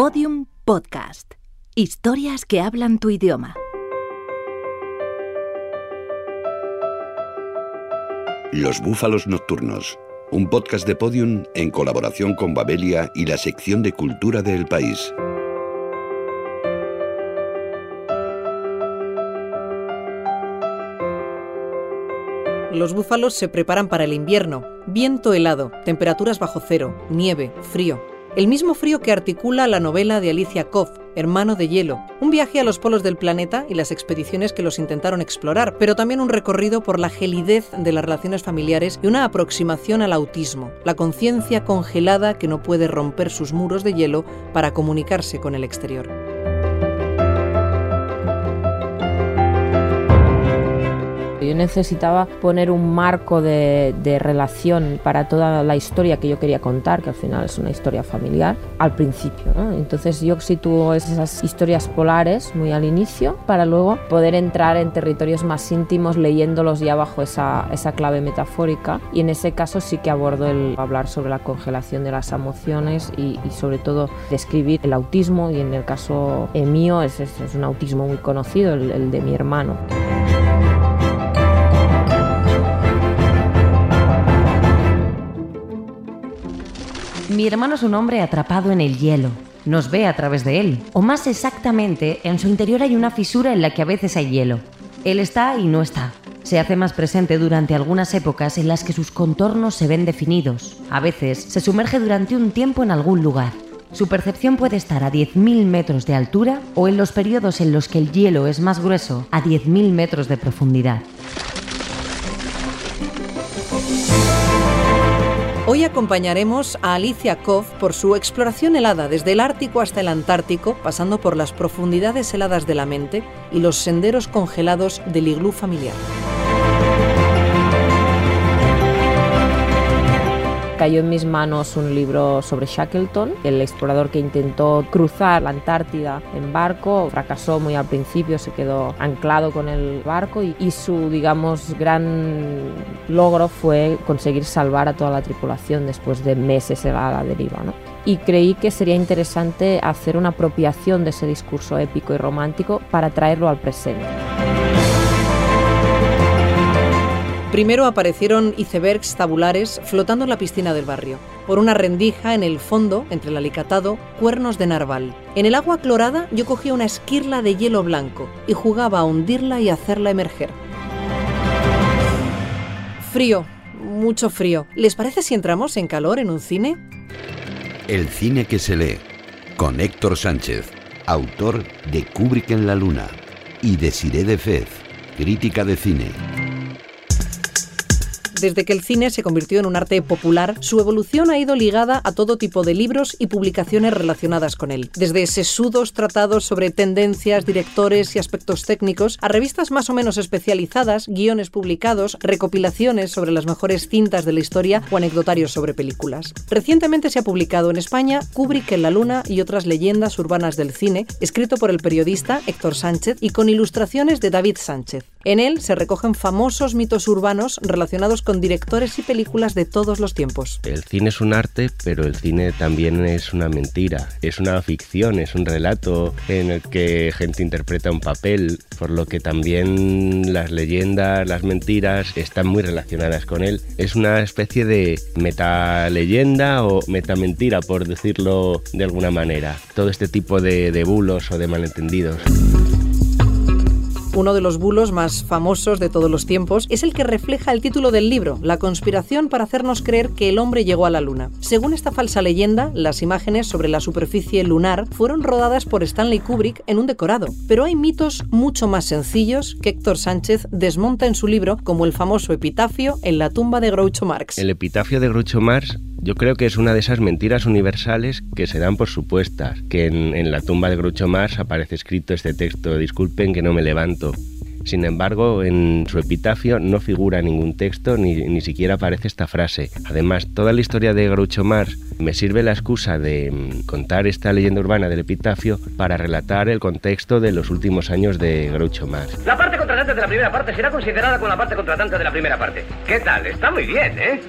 Podium Podcast. Historias que hablan tu idioma. Los Búfalos Nocturnos. Un podcast de Podium en colaboración con Babelia y la sección de cultura del país. Los búfalos se preparan para el invierno. Viento helado, temperaturas bajo cero, nieve, frío. El mismo frío que articula la novela de Alicia Koff, Hermano de Hielo, un viaje a los polos del planeta y las expediciones que los intentaron explorar, pero también un recorrido por la gelidez de las relaciones familiares y una aproximación al autismo, la conciencia congelada que no puede romper sus muros de hielo para comunicarse con el exterior. Necesitaba poner un marco de, relación para toda la historia que yo quería contar, que al final es una historia familiar, al principio. Entonces yo sitúo esas historias polares muy al inicio para luego poder entrar en territorios más íntimos leyéndolos ya bajo esa, esa clave metafórica. Y en ese caso sí que abordo el hablar sobre la congelación de las emociones y, sobre todo describir el autismo y en el caso mío es, es, un autismo muy conocido, el de mi hermano. Mi hermano es un hombre atrapado en el hielo. Nos ve a través de él. O más exactamente, en su interior hay una fisura en la que a veces hay hielo. Él está y no está. Se hace más presente durante algunas épocas en las que sus contornos se ven definidos. A veces se sumerge durante un tiempo en algún lugar. Su percepción puede estar a 10.000 metros de altura o en los periodos en los que el hielo es más grueso a 10.000 metros de profundidad. Hoy acompañaremos a Alicia Koff por su exploración helada desde el Ártico hasta el Antártico, pasando por las profundidades heladas de la mente y los senderos congelados del iglú familiar. Cayó en mis manos un libro sobre Shackleton, el explorador que intentó cruzar la Antártida en barco, fracasó muy al principio, se quedó anclado con el barco y, su, digamos, gran logro fue conseguir salvar a toda la tripulación después de meses a la deriva. Y creí que sería interesante hacer una apropiación de ese discurso épico y romántico para traerlo al presente. Primero aparecieron icebergs tabulares flotando en la piscina del barrio. Por una rendija en el fondo, entre el alicatado, cuernos de narval. En el agua clorada yo cogía una esquirla de hielo blanco y jugaba a hundirla y hacerla emerger. Frío, mucho frío. ¿Les parece si entramos en calor en un cine? El cine que se lee, con Héctor Sánchez, autor de Kubrick en la Luna, y de Siré de Fez, crítica de cine. Desde que el cine se convirtió en un arte popular, su evolución ha ido ligada a todo tipo de libros y publicaciones relacionadas con él. Desde sesudos tratados sobre tendencias, directores y aspectos técnicos, a revistas más o menos especializadas, guiones publicados, recopilaciones sobre las mejores cintas de la historia o anecdotarios sobre películas. Recientemente se ha publicado en España Kubrick en la Luna y otras leyendas urbanas del cine, escrito por el periodista Héctor Sánchez y con ilustraciones de David Sánchez. En él se recogen famosos mitos urbanos relacionados con directores y películas de todos los tiempos. El cine es un arte, pero el cine también es una mentira, es una ficción, es un relato en el que gente interpreta un papel, por lo que también las leyendas, las mentiras están muy relacionadas con él. Es una especie de meta leyenda o meta mentira, por decirlo de alguna manera. Todo este tipo de, de bulos o de malentendidos. Uno de los bulos más famosos de todos los tiempos es el que refleja el título del libro, La conspiración para hacernos creer que el hombre llegó a la Luna. Según esta falsa leyenda, las imágenes sobre la superficie lunar fueron rodadas por Stanley Kubrick en un decorado, pero hay mitos mucho más sencillos que Héctor Sánchez desmonta en su libro, como el famoso epitafio en la tumba de Groucho Marx. El epitafio de Groucho Marx yo creo que es una de esas mentiras universales que se dan por supuestas, que en, la tumba de Groucho Marx aparece escrito este texto, disculpen que no me levanto. Sin embargo, en su epitafio no figura ningún texto ni, ni siquiera aparece esta frase. Además, toda la historia de Groucho Marx me sirve la excusa de mm, contar esta leyenda urbana del epitafio para relatar el contexto de los últimos años de Groucho Marx. La parte contratante de la primera parte será considerada como la parte contratante de la primera parte. ¿Qué tal? Está muy bien, ¿eh?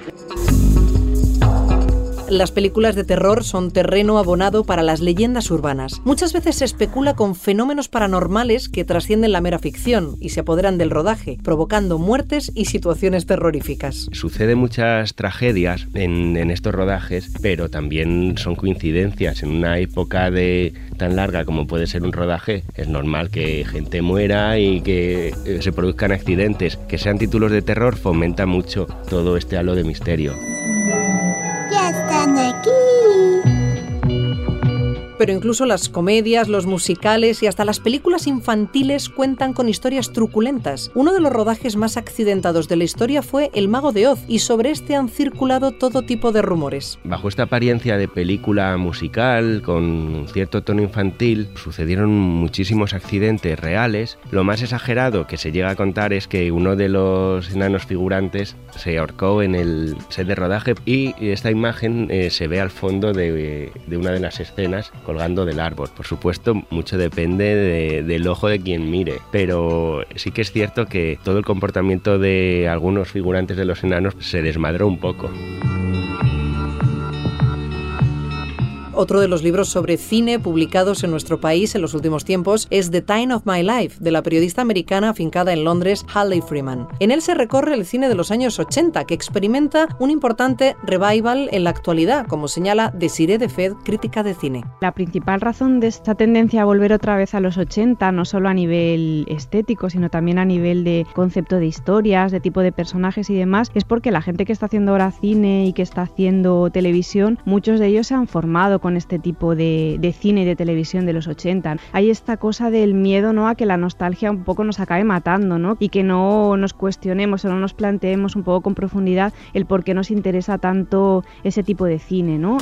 Las películas de terror son terreno abonado para las leyendas urbanas. Muchas veces se especula con fenómenos paranormales que trascienden la mera ficción y se apoderan del rodaje, provocando muertes y situaciones terroríficas. Sucede muchas tragedias en, en estos rodajes, pero también son coincidencias. En una época de tan larga como puede ser un rodaje, es normal que gente muera y que eh, se produzcan accidentes. Que sean títulos de terror fomenta mucho todo este halo de misterio. Ya Pero incluso las comedias, los musicales y hasta las películas infantiles cuentan con historias truculentas. Uno de los rodajes más accidentados de la historia fue El Mago de Oz y sobre este han circulado todo tipo de rumores. Bajo esta apariencia de película musical con cierto tono infantil, sucedieron muchísimos accidentes reales. Lo más exagerado que se llega a contar es que uno de los enanos figurantes se ahorcó en el set de rodaje y esta imagen eh, se ve al fondo de una de las escenas colgando del árbol. Por supuesto, mucho depende de- del ojo de quien mire, pero sí que es cierto que todo el comportamiento de algunos figurantes de los enanos se desmadró un poco. Otro de los libros sobre cine publicados en nuestro país en los últimos tiempos es The Time of My Life, de la periodista americana afincada en Londres, Halle Freeman. En él se recorre el cine de los años 80, que experimenta un importante revival en la actualidad, como señala Desiree de Fed, crítica de cine. La principal razón de esta tendencia a volver otra vez a los 80, no solo a nivel estético, sino también a nivel de concepto de historias, de tipo de personajes y demás, es porque la gente que está haciendo ahora cine y que está haciendo televisión, muchos de ellos se han formado con este tipo de, de cine y de televisión de los 80. Hay esta cosa del miedo ¿no? a que la nostalgia un poco nos acabe matando ¿no? y que no nos cuestionemos o no nos planteemos un poco con profundidad el por qué nos interesa tanto ese tipo de cine. ¿no?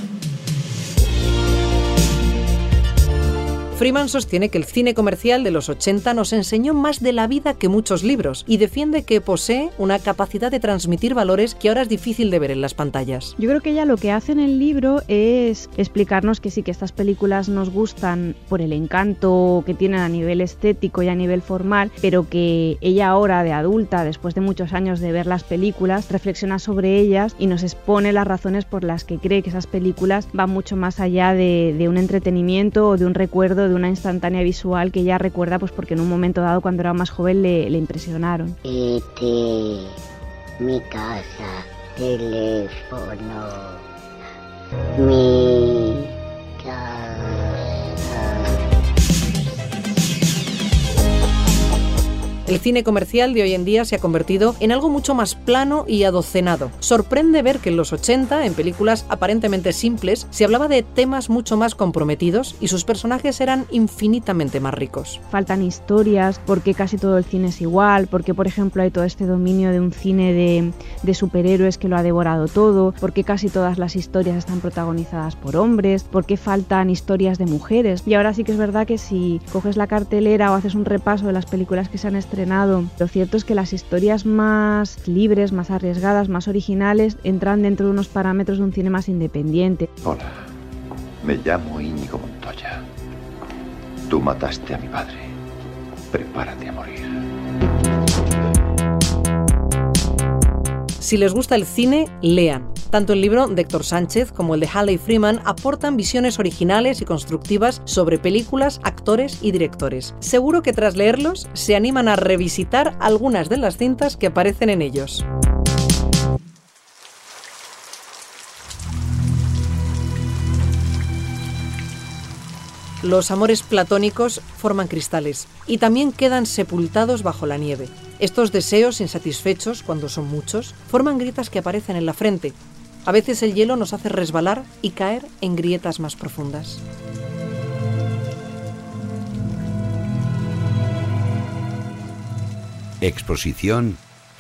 Freeman sostiene que el cine comercial de los 80 nos enseñó más de la vida que muchos libros y defiende que posee una capacidad de transmitir valores que ahora es difícil de ver en las pantallas. Yo creo que ella lo que hace en el libro es explicarnos que sí que estas películas nos gustan por el encanto que tienen a nivel estético y a nivel formal, pero que ella ahora de adulta, después de muchos años de ver las películas, reflexiona sobre ellas y nos expone las razones por las que cree que esas películas van mucho más allá de, de un entretenimiento o de un recuerdo, de una instantánea visual que ella recuerda pues porque en un momento dado cuando era más joven le, impresionaron. Este, mi casa, teléfono, mi El cine comercial de hoy en día se ha convertido en algo mucho más plano y adocenado. Sorprende ver que en los 80, en películas aparentemente simples, se hablaba de temas mucho más comprometidos y sus personajes eran infinitamente más ricos. faltan historias, porque casi todo el cine es igual, porque por ejemplo hay todo este dominio de un cine de, de superhéroes que lo ha devorado todo, porque casi todas las historias están protagonizadas por hombres, porque faltan historias de mujeres. Y ahora sí que es verdad que si coges la cartelera o haces un repaso de las películas que se han estrenado, lo cierto es que las historias más libres, más arriesgadas, más originales entran dentro de unos parámetros de un cine más independiente. Hola, me llamo Íñigo Montoya. Tú mataste a mi padre. Prepárate a morir. Si les gusta el cine, lean. Tanto el libro de Héctor Sánchez como el de Halley Freeman aportan visiones originales y constructivas sobre películas, actores y directores. Seguro que tras leerlos se animan a revisitar algunas de las cintas que aparecen en ellos. Los amores platónicos forman cristales y también quedan sepultados bajo la nieve. Estos deseos insatisfechos, cuando son muchos, forman grietas que aparecen en la frente. A veces el hielo nos hace resbalar y caer en grietas más profundas. Exposición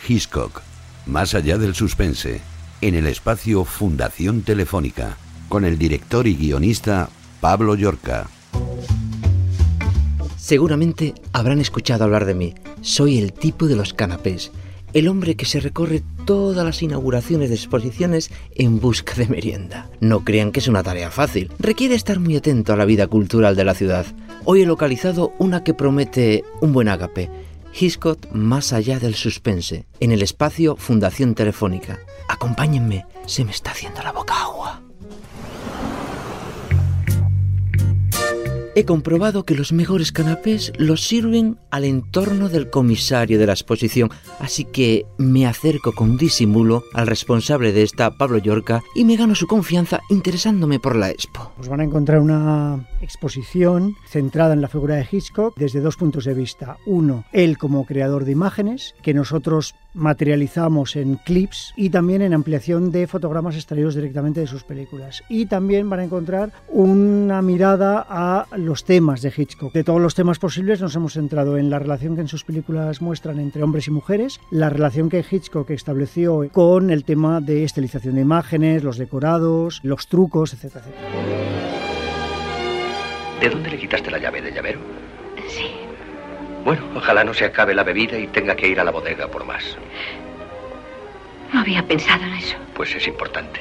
Hitchcock, más allá del suspense, en el espacio Fundación Telefónica, con el director y guionista Pablo Llorca. Seguramente habrán escuchado hablar de mí. Soy el tipo de los canapés, el hombre que se recorre todas las inauguraciones de exposiciones en busca de merienda. No crean que es una tarea fácil, requiere estar muy atento a la vida cultural de la ciudad. Hoy he localizado una que promete un buen ágape. Hitchcock más allá del suspense, en el espacio Fundación Telefónica. Acompáñenme, se me está haciendo la boca agua. He comprobado que los mejores canapés los sirven al entorno del comisario de la exposición, así que me acerco con disimulo al responsable de esta, Pablo Yorca, y me gano su confianza interesándome por la expo. Os van a encontrar una exposición centrada en la figura de Hitchcock desde dos puntos de vista. Uno, él como creador de imágenes, que nosotros materializamos en clips y también en ampliación de fotogramas extraídos directamente de sus películas. Y también van a encontrar una mirada a los temas de Hitchcock. De todos los temas posibles nos hemos centrado en la relación que en sus películas muestran entre hombres y mujeres, la relación que Hitchcock estableció con el tema de estilización de imágenes, los decorados, los trucos, etcétera, etcétera. ¿De dónde le quitaste la llave del llavero? Sí. Bueno, ojalá no se acabe la bebida y tenga que ir a la bodega por más. No había pensado en eso. Pues es importante.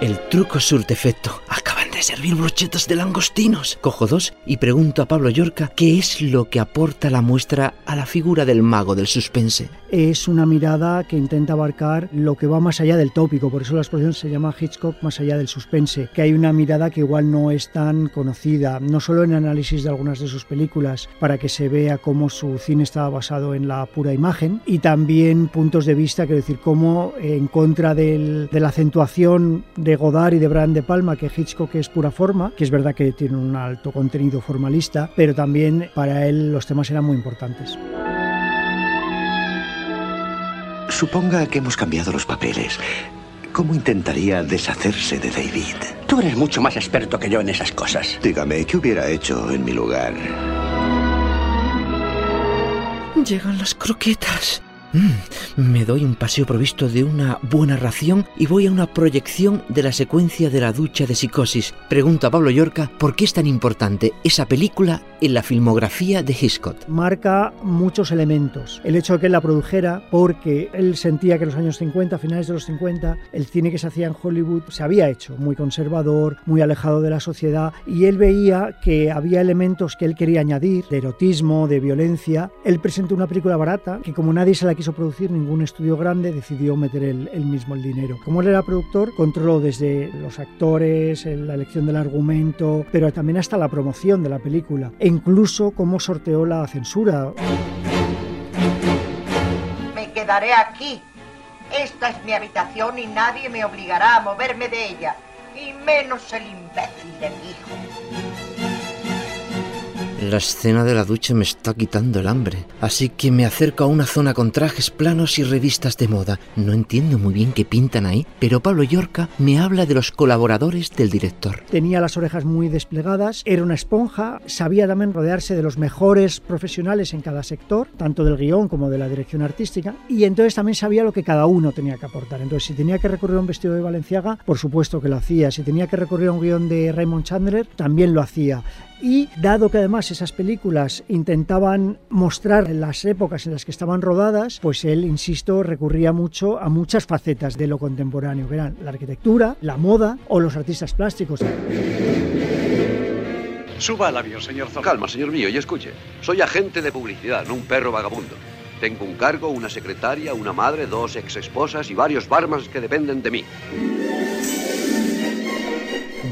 El truco surte efecto. Acaban de servir brochetas de langostinos. Cojo dos y pregunto a Pablo Yorca qué es lo que aporta la muestra a la figura del mago del suspense. Es una mirada que intenta abarcar lo que va más allá del tópico, por eso la exposición se llama Hitchcock más allá del suspense, que hay una mirada que igual no es tan conocida, no solo en análisis de algunas de sus películas, para que se vea cómo su cine estaba basado en la pura imagen, y también puntos de vista, quiero decir, cómo en contra de la acentuación de Godard y de Brian De Palma, que Hitchcock es pura forma, que es verdad que tiene un alto contenido formalista, pero también para él los temas eran muy importantes. Suponga que hemos cambiado los papeles. ¿Cómo intentaría deshacerse de David? Tú eres mucho más experto que yo en esas cosas. Dígame, ¿qué hubiera hecho en mi lugar? Llegan las croquetas. Mm, me doy un paseo provisto de una buena ración y voy a una proyección de la secuencia de la ducha de psicosis. Pregunto a Pablo Yorca por qué es tan importante esa película en la filmografía de Hitchcock. marca muchos elementos. El hecho de que él la produjera, porque él sentía que en los años 50, a finales de los 50, el cine que se hacía en Hollywood se había hecho muy conservador, muy alejado de la sociedad, y él veía que había elementos que él quería añadir, de erotismo, de violencia. Él presentó una película barata, que como nadie se la quiso producir, ningún estudio grande decidió meter él, mismo el dinero. Como él era productor, controló desde los actores, el- la elección del argumento, pero también hasta la promoción de la película, e incluso cómo sorteó la censura. Me quedaré aquí. Esta es mi habitación y nadie me obligará a moverme de ella. Y menos el imbécil de mi hijo. La escena de la ducha me está quitando el hambre, así que me acerco a una zona con trajes planos y revistas de moda. No entiendo muy bien qué pintan ahí, pero Pablo Yorca me habla de los colaboradores del director. Tenía las orejas muy desplegadas, era una esponja, sabía también rodearse de los mejores profesionales en cada sector, tanto del guion como de la dirección artística, y entonces también sabía lo que cada uno tenía que aportar. Entonces, si tenía que recurrir a un vestido de Valenciaga, por supuesto que lo hacía. Si tenía que recurrir a un guion de Raymond Chandler, también lo hacía. Y dado que además esas películas intentaban mostrar las épocas en las que estaban rodadas, pues él, insisto, recurría mucho a muchas facetas de lo contemporáneo, que eran la arquitectura, la moda o los artistas plásticos. Suba al avión, señor Zorro. Calma, señor mío, y escuche. Soy agente de publicidad, no un perro vagabundo. Tengo un cargo, una secretaria, una madre, dos ex esposas y varios barmans que dependen de mí.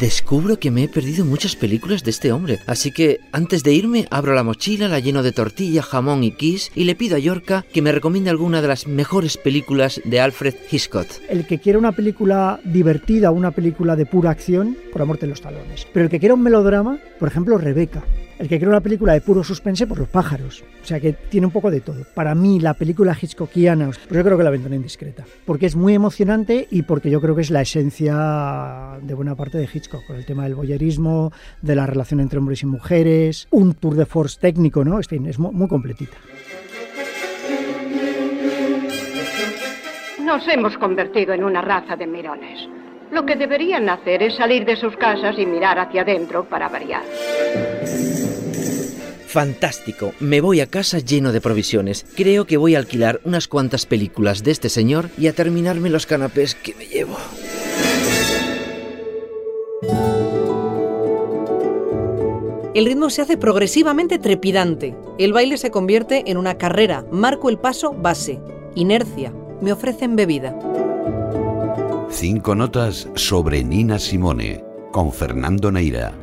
Descubro que me he perdido muchas películas de este hombre, así que antes de irme abro la mochila, la lleno de tortilla, jamón y kiss y le pido a Yorca que me recomiende alguna de las mejores películas de Alfred Hitchcock. El que quiera una película divertida, una película de pura acción, por amor de los talones. Pero el que quiera un melodrama, por ejemplo, Rebeca. El que quiera una película de puro suspense, por los pájaros. O sea que tiene un poco de todo. Para mí, la película hitchcockiana, pues yo creo que la ventana indiscreta. Porque es muy emocionante y porque yo creo que es la esencia de buena parte de Hitchcock. Con el tema del voyerismo, de la relación entre hombres y mujeres, un tour de force técnico, ¿no? En fin, es muy completita. Nos hemos convertido en una raza de mirones. Lo que deberían hacer es salir de sus casas y mirar hacia adentro para variar. Fantástico, me voy a casa lleno de provisiones. Creo que voy a alquilar unas cuantas películas de este señor y a terminarme los canapés que me llevo. El ritmo se hace progresivamente trepidante. El baile se convierte en una carrera. Marco el paso base. Inercia. Me ofrecen bebida. Cinco notas sobre Nina Simone, con Fernando Neira.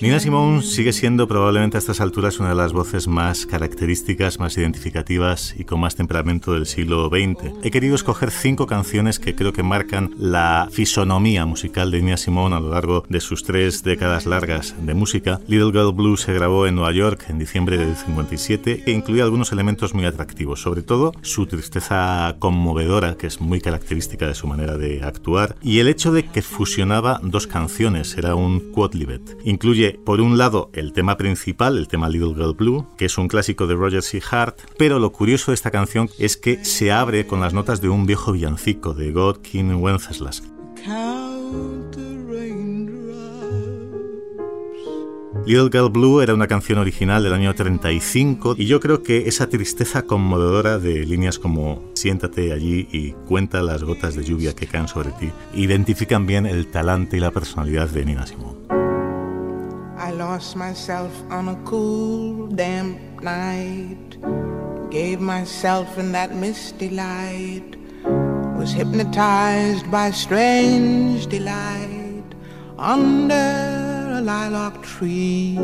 Nina Simone sigue siendo probablemente a estas alturas una de las voces más características, más identificativas y con más temperamento del siglo XX. He querido escoger cinco canciones que creo que marcan la fisonomía musical de Nina Simone a lo largo de sus tres décadas largas de música. Little Girl Blue se grabó en Nueva York en diciembre del 57 e incluye algunos elementos muy atractivos, sobre todo su tristeza conmovedora, que es muy característica de su manera de actuar, y el hecho de que fusionaba dos canciones, era un quodlibet. Incluye, por un lado, el tema principal, el tema Little Girl Blue, que es un clásico de Roger C. Hart, pero lo curioso de esta canción es que se abre con las notas de un viejo villancico de God King Wenceslas. Little Girl Blue era una canción original del año 35 y yo creo que esa tristeza conmovedora de líneas como siéntate allí y cuenta las gotas de lluvia que caen sobre ti identifican bien el talante y la personalidad de Nina Simone. I lost myself on a cool, damp night. Gave myself in that misty light. Was hypnotized by strange delight under a lilac tree.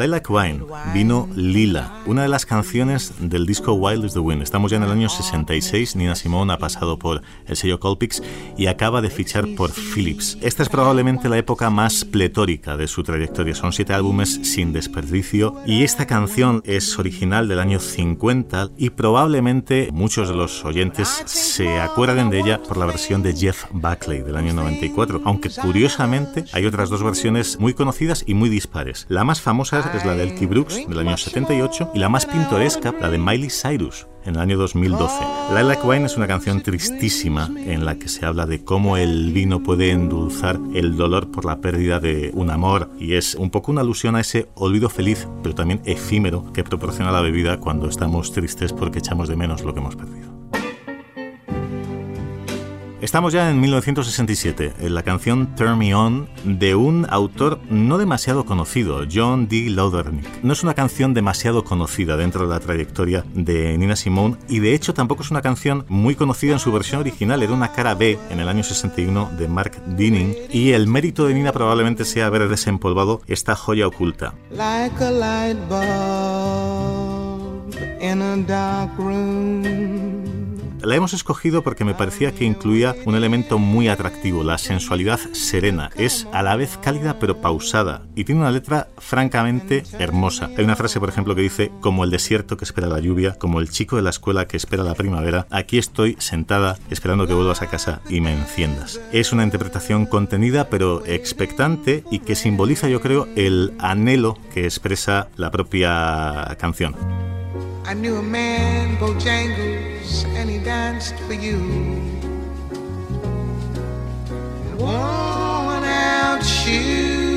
Lilac Wine, vino Lila, una de las canciones del disco Wild is the Wind. Estamos ya en el año 66, Nina Simone ha pasado por el sello Colpix y acaba de fichar por Philips. Esta es probablemente la época más pletórica de su trayectoria, son siete álbumes sin desperdicio y esta canción es original del año 50 y probablemente muchos de los oyentes se acuerden de ella por la versión de Jeff Buckley del año 94, aunque curiosamente hay otras dos versiones muy conocidas y muy dispares. La más famosa es la de Elkie Brooks del año 78 y la más pintoresca, la de Miley Cyrus en el año 2012. Lilac Wine es una canción tristísima en la que se habla de cómo el vino puede endulzar el dolor por la pérdida de un amor y es un poco una alusión a ese olvido feliz, pero también efímero que proporciona la bebida cuando estamos tristes porque echamos de menos lo que hemos perdido. Estamos ya en 1967, en la canción Turn Me On de un autor no demasiado conocido, John D. Laudernick. No es una canción demasiado conocida dentro de la trayectoria de Nina Simone y de hecho tampoco es una canción muy conocida en su versión original, era una cara B en el año 61 de Mark Dinning y el mérito de Nina probablemente sea haber desempolvado esta joya oculta. Like a light bulb in a dark room. La hemos escogido porque me parecía que incluía un elemento muy atractivo, la sensualidad serena. Es a la vez cálida pero pausada y tiene una letra francamente hermosa. Hay una frase, por ejemplo, que dice, como el desierto que espera la lluvia, como el chico de la escuela que espera la primavera, aquí estoy sentada esperando que vuelvas a casa y me enciendas. Es una interpretación contenida pero expectante y que simboliza, yo creo, el anhelo que expresa la propia canción. I knew a man, Bojangles, and he danced for you. Worn out shoes.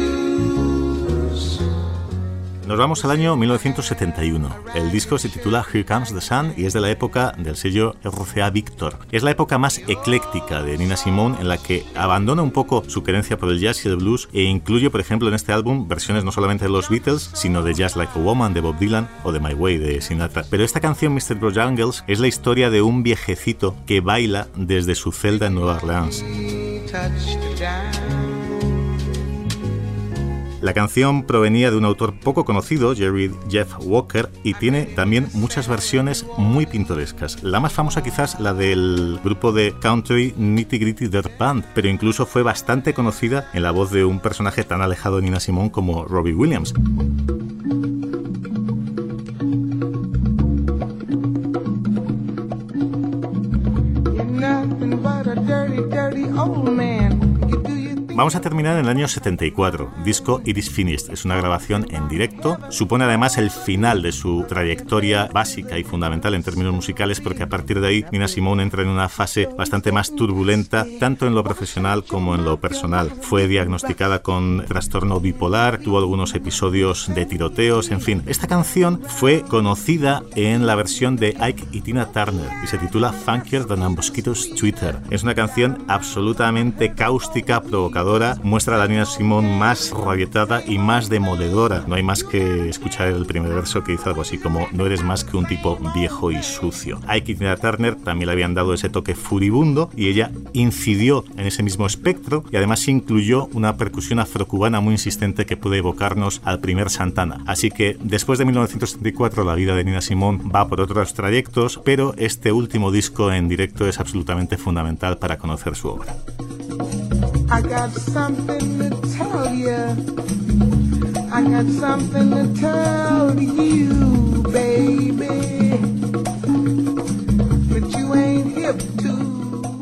Nos vamos al año 1971. El disco se titula Here Comes the Sun y es de la época del sello RCA Victor. Es la época más ecléctica de Nina Simone en la que abandona un poco su querencia por el jazz y el blues e incluye, por ejemplo, en este álbum versiones no solamente de los Beatles, sino de Just Like a Woman de Bob Dylan o de My Way de Sinatra. Pero esta canción, Mr. Bojangles, es la historia de un viejecito que baila desde su celda en Nueva Orleans. La canción provenía de un autor poco conocido, Jerry Jeff Walker, y tiene también muchas versiones muy pintorescas. La más famosa quizás la del grupo de country Nitty Gritty Dirt Band, pero incluso fue bastante conocida en la voz de un personaje tan alejado de Nina Simone como Robbie Williams. Vamos a terminar en el año 74, disco It Is Finished. Es una grabación en directo. Supone además el final de su trayectoria básica y fundamental en términos musicales porque a partir de ahí Nina Simone entra en una fase bastante más turbulenta tanto en lo profesional como en lo personal. Fue diagnosticada con trastorno bipolar, tuvo algunos episodios de tiroteos, en fin. Esta canción fue conocida en la versión de Ike y Tina Turner y se titula Funkier Than a Mosquito's Twitter. Es una canción absolutamente cáustica, provocadora innovadora, muestra a la Nina Simón más rabietada y más demoledora. No hay más que escuchar el primer verso que dice algo así como no eres más que un tipo viejo y sucio. A Tina Turner también le habían dado ese toque furibundo y ella incidió en ese mismo espectro y además incluyó una percusión afrocubana muy insistente que puede evocarnos al primer Santana. Así que después de 1974 la vida de Nina Simón va por otros trayectos, pero este último disco en directo es absolutamente fundamental para conocer su obra. I got something to tell you. I got something to tell you, baby.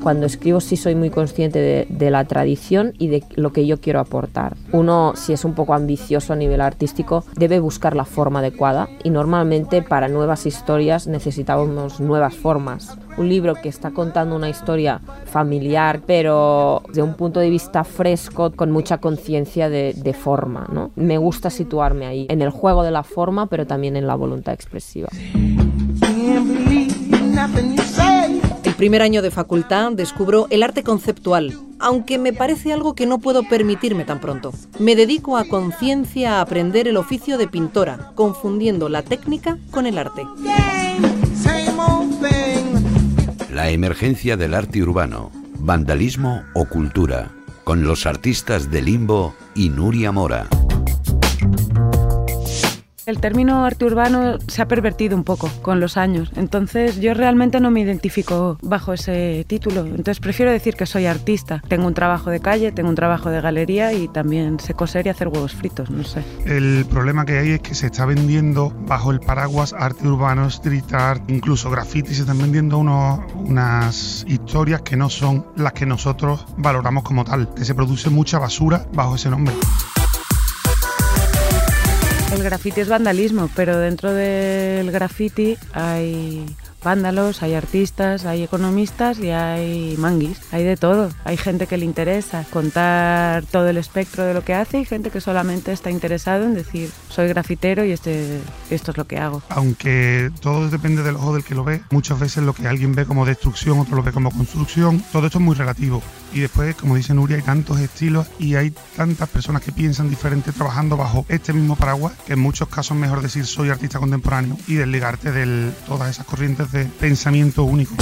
Cuando escribo sí soy muy consciente de, la tradición y de lo que yo quiero aportar. Uno, si es un poco ambicioso a nivel artístico, debe buscar la forma adecuada y normalmente para nuevas historias necesitamos nuevas formas. Un libro que está contando una historia familiar, pero de un punto de vista fresco, con mucha conciencia de, de, forma. ¿no? Me gusta situarme ahí, en el juego de la forma, pero también en la voluntad expresiva primer año de facultad descubro el arte conceptual, aunque me parece algo que no puedo permitirme tan pronto. Me dedico a conciencia a aprender el oficio de pintora, confundiendo la técnica con el arte. La emergencia del arte urbano, vandalismo o cultura, con los artistas de Limbo y Nuria Mora. El término arte urbano se ha pervertido un poco con los años, entonces yo realmente no me identifico bajo ese título, entonces prefiero decir que soy artista. Tengo un trabajo de calle, tengo un trabajo de galería y también sé coser y hacer huevos fritos, no sé. El problema que hay es que se está vendiendo bajo el paraguas arte urbano, street art, incluso graffiti, se están vendiendo unas historias que no son las que nosotros valoramos como tal, que se produce mucha basura bajo ese nombre. El graffiti es vandalismo, pero dentro del graffiti hay vándalos, hay artistas, hay economistas y hay manguis, hay de todo. Hay gente que le interesa contar todo el espectro de lo que hace y gente que solamente está interesado en decir soy grafitero y este, esto es lo que hago. Aunque todo depende del ojo del que lo ve, muchas veces lo que alguien ve como destrucción, otro lo ve como construcción, todo esto es muy relativo. Y después, como dice Nuria, hay tantos estilos y hay tantas personas que piensan diferente trabajando bajo este mismo paraguas que en muchos casos es mejor decir soy artista contemporáneo y desligarte de todas esas corrientes de pensamiento único.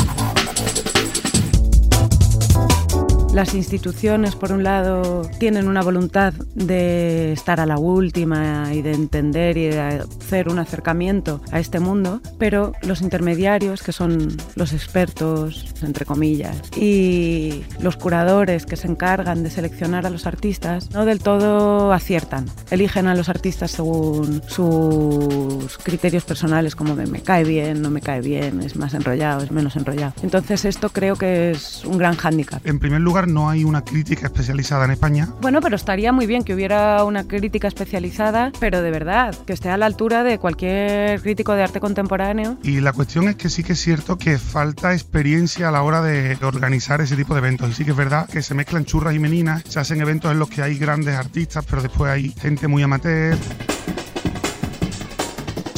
Las instituciones, por un lado, tienen una voluntad de estar a la última y de entender y de hacer un acercamiento a este mundo, pero los intermediarios, que son los expertos, entre comillas, y los curadores que se encargan de seleccionar a los artistas, no del todo aciertan. Eligen a los artistas según sus criterios personales, como de me cae bien, no me cae bien, es más enrollado, es menos enrollado. Entonces esto creo que es un gran hándicap. En primer lugar, no hay una crítica especializada en España. Bueno, pero estaría muy bien que hubiera una crítica especializada, pero de verdad, que esté a la altura de cualquier crítico de arte contemporáneo. Y la cuestión es que sí que es cierto que falta experiencia a la hora de organizar ese tipo de eventos. Y sí que es verdad que se mezclan churras y meninas, se hacen eventos en los que hay grandes artistas, pero después hay gente muy amateur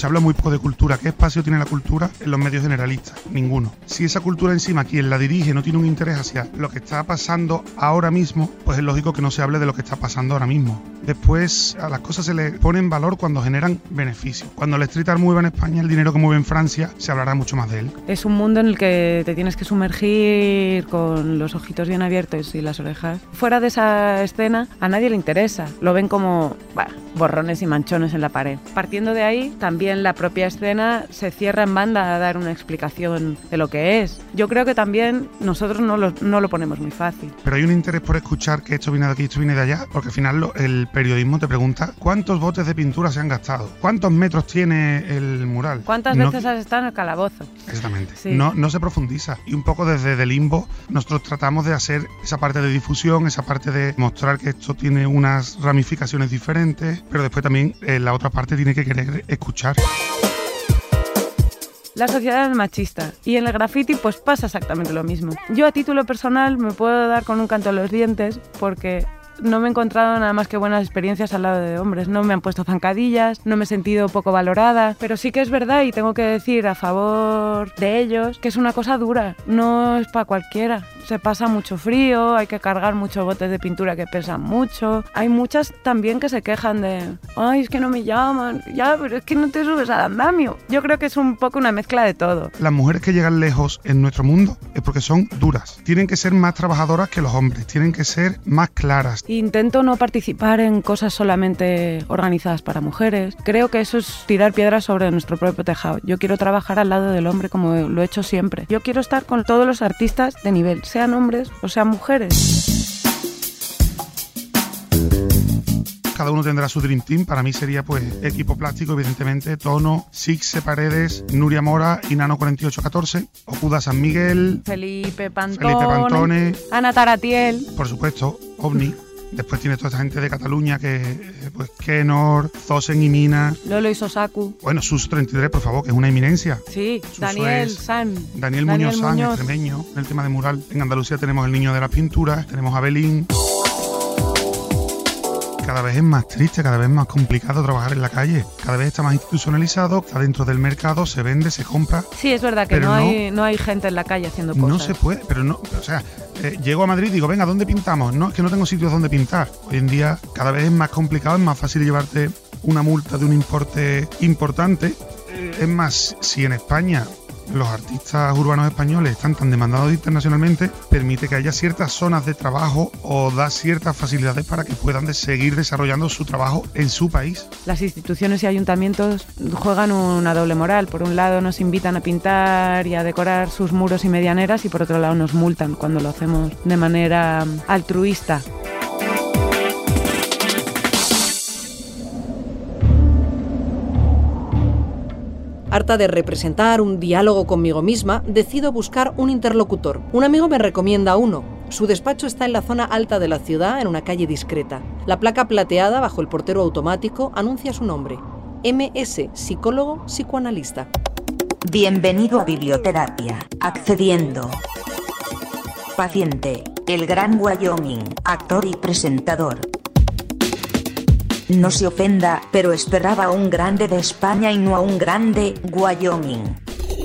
se habla muy poco de cultura. ¿Qué espacio tiene la cultura en los medios generalistas? Ninguno. Si esa cultura encima quien la dirige no tiene un interés hacia lo que está pasando ahora mismo, pues es lógico que no se hable de lo que está pasando ahora mismo. Después a las cosas se le pone en valor cuando generan beneficio. Cuando el street art mueve en España, el dinero que mueve en Francia, se hablará mucho más de él. Es un mundo en el que te tienes que sumergir con los ojitos bien abiertos y las orejas. Fuera de esa escena, a nadie le interesa. Lo ven como borrones y manchones en la pared. Partiendo de ahí, también en la propia escena se cierra en banda a dar una explicación de lo que es. Yo creo que también nosotros no lo, no lo ponemos muy fácil. Pero hay un interés por escuchar que esto viene de aquí, esto viene de allá, porque al final el periodismo te pregunta cuántos botes de pintura se han gastado, cuántos metros tiene el mural. ¿Cuántas veces has estado en el calabozo? Exactamente. No, no se profundiza. Y un poco desde el limbo nosotros tratamos de hacer esa parte de difusión, esa parte de mostrar que esto tiene unas ramificaciones diferentes, pero después también eh, la otra parte tiene que querer escuchar. La sociedad es machista y en el graffiti pues pasa exactamente lo mismo. Yo a título personal me puedo dar con un canto en los dientes porque no me he encontrado nada más que buenas experiencias al lado de hombres. No me han puesto zancadillas, no me he sentido poco valorada, pero sí que es verdad y tengo que decir a favor de ellos que es una cosa dura, no es para cualquiera. Se pasa mucho frío, hay que cargar muchos botes de pintura que pesan mucho. Hay muchas también que se quejan de, ay, es que no me llaman, ya, pero es que no te subes al andamio. Yo creo que es un poco una mezcla de todo. Las mujeres que llegan lejos en nuestro mundo es porque son duras. Tienen que ser más trabajadoras que los hombres, tienen que ser más claras. Intento no participar en cosas solamente organizadas para mujeres. Creo que eso es tirar piedras sobre nuestro propio tejado. Yo quiero trabajar al lado del hombre como lo he hecho siempre. Yo quiero estar con todos los artistas de nivel, sean hombres o sean mujeres. cada uno tendrá su Dream Team. Para mí sería pues equipo plástico, evidentemente, Tono, Sixe Paredes, Nuria Mora y Nano 4814, Okuda San Miguel, Felipe Pantone, Felipe Pantone, Ana Taratiel, por supuesto, OVNI. Después tiene toda esta gente de Cataluña que, pues, Kenor, Zosen y Mina. Lolo y Sosaku. Bueno, Sus 33, por favor, que es una eminencia. Sí, Daniel San. Daniel, Muñoz San, extremeño, en el tema de mural. En Andalucía tenemos el niño de las pinturas, tenemos a Belín cada vez es más triste, cada vez más complicado trabajar en la calle, cada vez está más institucionalizado, está dentro del mercado, se vende, se compra. Sí, es verdad que no, hay, no hay gente en la calle haciendo cosas. No se puede, pero no, o sea, eh, llego a Madrid y digo, venga, ¿dónde pintamos? No, es que no tengo sitios donde pintar. Hoy en día cada vez es más complicado, es más fácil llevarte una multa de un importe importante. Es más, si en España los artistas urbanos españoles están tan demandados internacionalmente, permite que haya ciertas zonas de trabajo o da ciertas facilidades para que puedan seguir desarrollando su trabajo en su país. Las instituciones y ayuntamientos juegan una doble moral. Por un lado nos invitan a pintar y a decorar sus muros y medianeras y por otro lado nos multan cuando lo hacemos de manera altruista. Harta de representar un diálogo conmigo misma, decido buscar un interlocutor. Un amigo me recomienda uno. Su despacho está en la zona alta de la ciudad, en una calle discreta. La placa plateada bajo el portero automático anuncia su nombre. MS, psicólogo psicoanalista. Bienvenido a biblioterapia. Accediendo. Paciente, el gran Wyoming, actor y presentador. No se ofenda, pero esperaba a un grande de España y no a un grande Wyoming.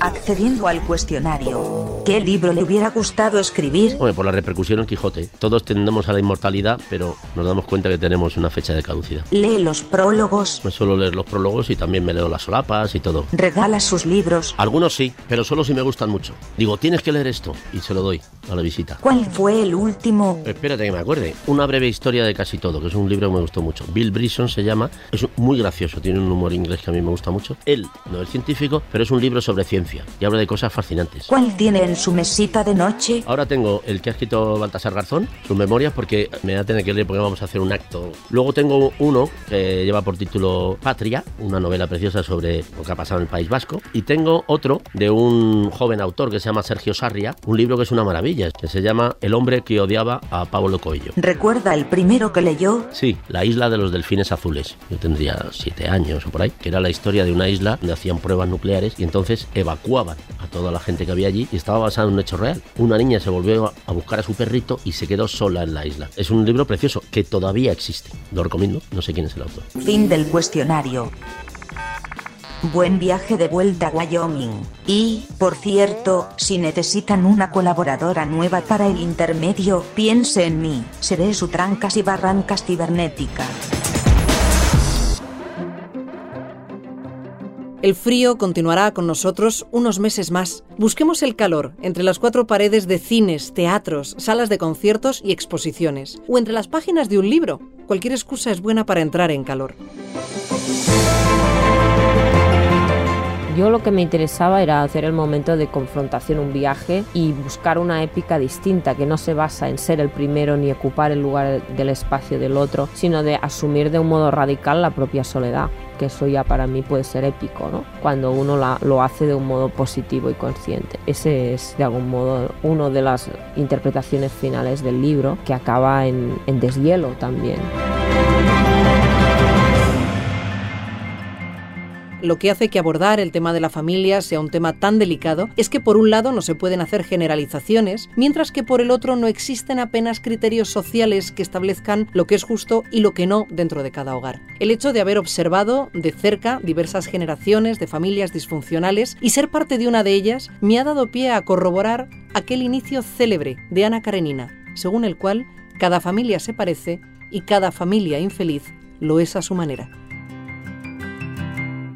Accediendo al cuestionario, ¿qué libro le hubiera gustado escribir? Bueno, por la repercusión en Quijote. Todos tendemos a la inmortalidad, pero nos damos cuenta que tenemos una fecha de caducidad. Lee los prólogos. Me suelo leer los prólogos y también me leo las solapas y todo. Regala sus libros. Algunos sí, pero solo si me gustan mucho. Digo, tienes que leer esto y se lo doy a la visita. ¿Cuál fue el último? Espérate que me acuerde. Una breve historia de casi todo, que es un libro que me gustó mucho. Bill Brisson se llama. Es muy gracioso, tiene un humor inglés que a mí me gusta mucho. Él no es científico, pero es un libro sobre ciencia y habla de cosas fascinantes. ¿Cuál tiene en su mesita de noche? Ahora tengo el que ha escrito Baltasar Garzón, sus memorias, porque me da a tener que leer porque vamos a hacer un acto. Luego tengo uno que lleva por título Patria, una novela preciosa sobre lo que ha pasado en el País Vasco. Y tengo otro de un joven autor que se llama Sergio Sarria, un libro que es una maravilla, que se llama El hombre que odiaba a Pablo Coelho. ¿Recuerda el primero que leyó? Sí, La isla de los delfines azules. Yo tendría siete años o por ahí, que era la historia de una isla donde hacían pruebas nucleares y entonces evacuaban a toda la gente que había allí y estaba basado en un hecho real. Una niña se volvió a buscar a su perrito y se quedó sola en la isla. Es un libro precioso que todavía existe. Lo recomiendo, no sé quién es el autor. Fin del cuestionario. Buen viaje de vuelta a Wyoming. Y, por cierto, si necesitan una colaboradora nueva para el intermedio, piense en mí. Seré su trancas y barrancas cibernética. El frío continuará con nosotros unos meses más. Busquemos el calor entre las cuatro paredes de cines, teatros, salas de conciertos y exposiciones, o entre las páginas de un libro. Cualquier excusa es buena para entrar en calor. Yo lo que me interesaba era hacer el momento de confrontación, un viaje y buscar una épica distinta que no se basa en ser el primero ni ocupar el lugar del espacio del otro, sino de asumir de un modo radical la propia soledad que eso ya para mí puede ser épico, ¿no? Cuando uno lo hace de un modo positivo y consciente. Ese es de algún modo una de las interpretaciones finales del libro que acaba en, en deshielo también. Lo que hace que abordar el tema de la familia sea un tema tan delicado es que por un lado no se pueden hacer generalizaciones, mientras que por el otro no existen apenas criterios sociales que establezcan lo que es justo y lo que no dentro de cada hogar. El hecho de haber observado de cerca diversas generaciones de familias disfuncionales y ser parte de una de ellas me ha dado pie a corroborar aquel inicio célebre de Ana Karenina, según el cual cada familia se parece y cada familia infeliz lo es a su manera.